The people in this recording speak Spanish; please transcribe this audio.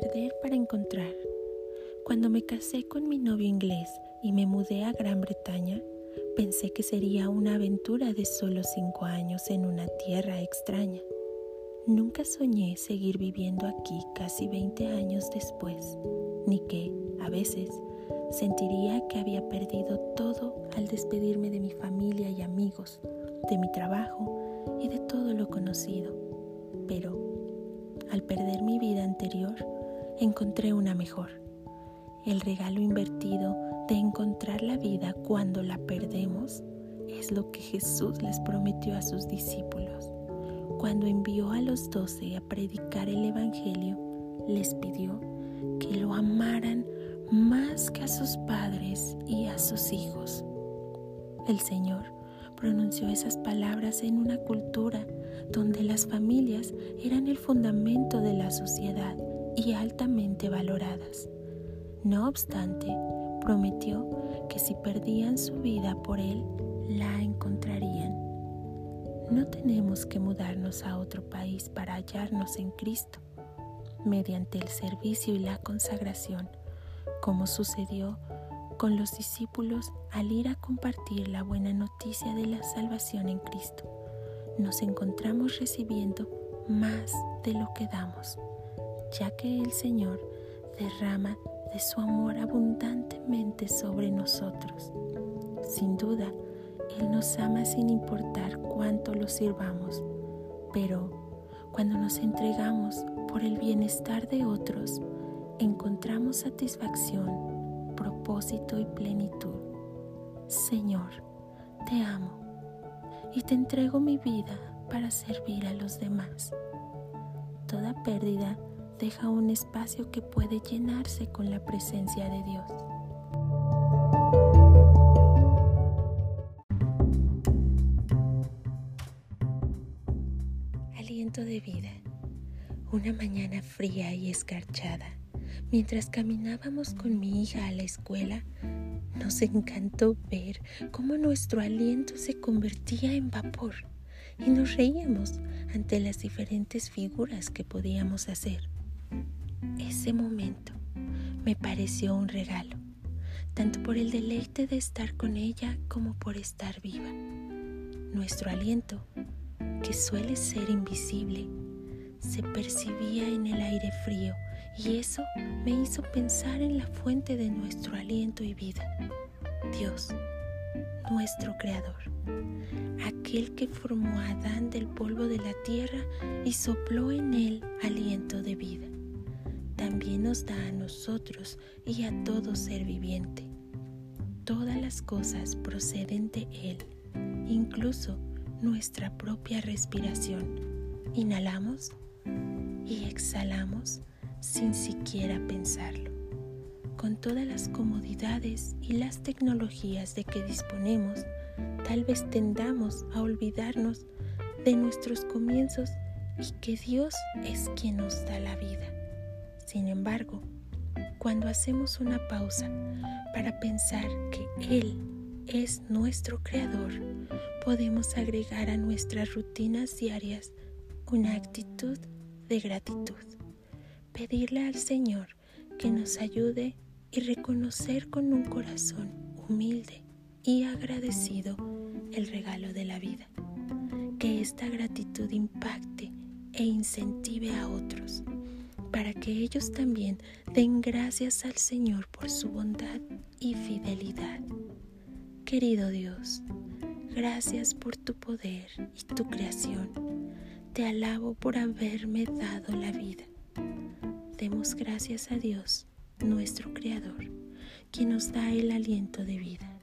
Perder para encontrar. Cuando me casé con mi novio inglés y me mudé a Gran Bretaña, pensé que sería una aventura de solo cinco años en una tierra extraña. Nunca soñé seguir viviendo aquí casi 20 años después, ni que, a veces, sentiría que había perdido todo al despedirme de mi familia y amigos, de mi trabajo y de todo lo conocido. Pero, al perder mi vida anterior, encontré una mejor. El regalo invertido de encontrar la vida cuando la perdemos es lo que Jesús les prometió a sus discípulos. Cuando envió a los doce a predicar el Evangelio, les pidió que lo amaran más que a sus padres y a sus hijos. El Señor pronunció esas palabras en una cultura donde las familias eran el fundamento de la sociedad y altamente valoradas. No obstante, prometió que si perdían su vida por Él, la encontrarían. No tenemos que mudarnos a otro país para hallarnos en Cristo, mediante el servicio y la consagración, como sucedió con los discípulos al ir a compartir la buena noticia de la salvación en Cristo. Nos encontramos recibiendo más de lo que damos ya que el Señor derrama de su amor abundantemente sobre nosotros. Sin duda, Él nos ama sin importar cuánto lo sirvamos, pero cuando nos entregamos por el bienestar de otros, encontramos satisfacción, propósito y plenitud. Señor, te amo y te entrego mi vida para servir a los demás. Toda pérdida deja un espacio que puede llenarse con la presencia de Dios. Aliento de vida. Una mañana fría y escarchada, mientras caminábamos con mi hija a la escuela, nos encantó ver cómo nuestro aliento se convertía en vapor y nos reíamos ante las diferentes figuras que podíamos hacer. Ese momento me pareció un regalo, tanto por el deleite de estar con ella como por estar viva. Nuestro aliento, que suele ser invisible, se percibía en el aire frío y eso me hizo pensar en la fuente de nuestro aliento y vida, Dios, nuestro Creador, aquel que formó a Adán del polvo de la tierra y sopló en él aliento de vida también nos da a nosotros y a todo ser viviente. Todas las cosas proceden de Él, incluso nuestra propia respiración. Inhalamos y exhalamos sin siquiera pensarlo. Con todas las comodidades y las tecnologías de que disponemos, tal vez tendamos a olvidarnos de nuestros comienzos y que Dios es quien nos da la vida. Sin embargo, cuando hacemos una pausa para pensar que Él es nuestro Creador, podemos agregar a nuestras rutinas diarias una actitud de gratitud. Pedirle al Señor que nos ayude y reconocer con un corazón humilde y agradecido el regalo de la vida. Que esta gratitud impacte e incentive a otros para que ellos también den gracias al Señor por su bondad y fidelidad. Querido Dios, gracias por tu poder y tu creación. Te alabo por haberme dado la vida. Demos gracias a Dios, nuestro Creador, quien nos da el aliento de vida.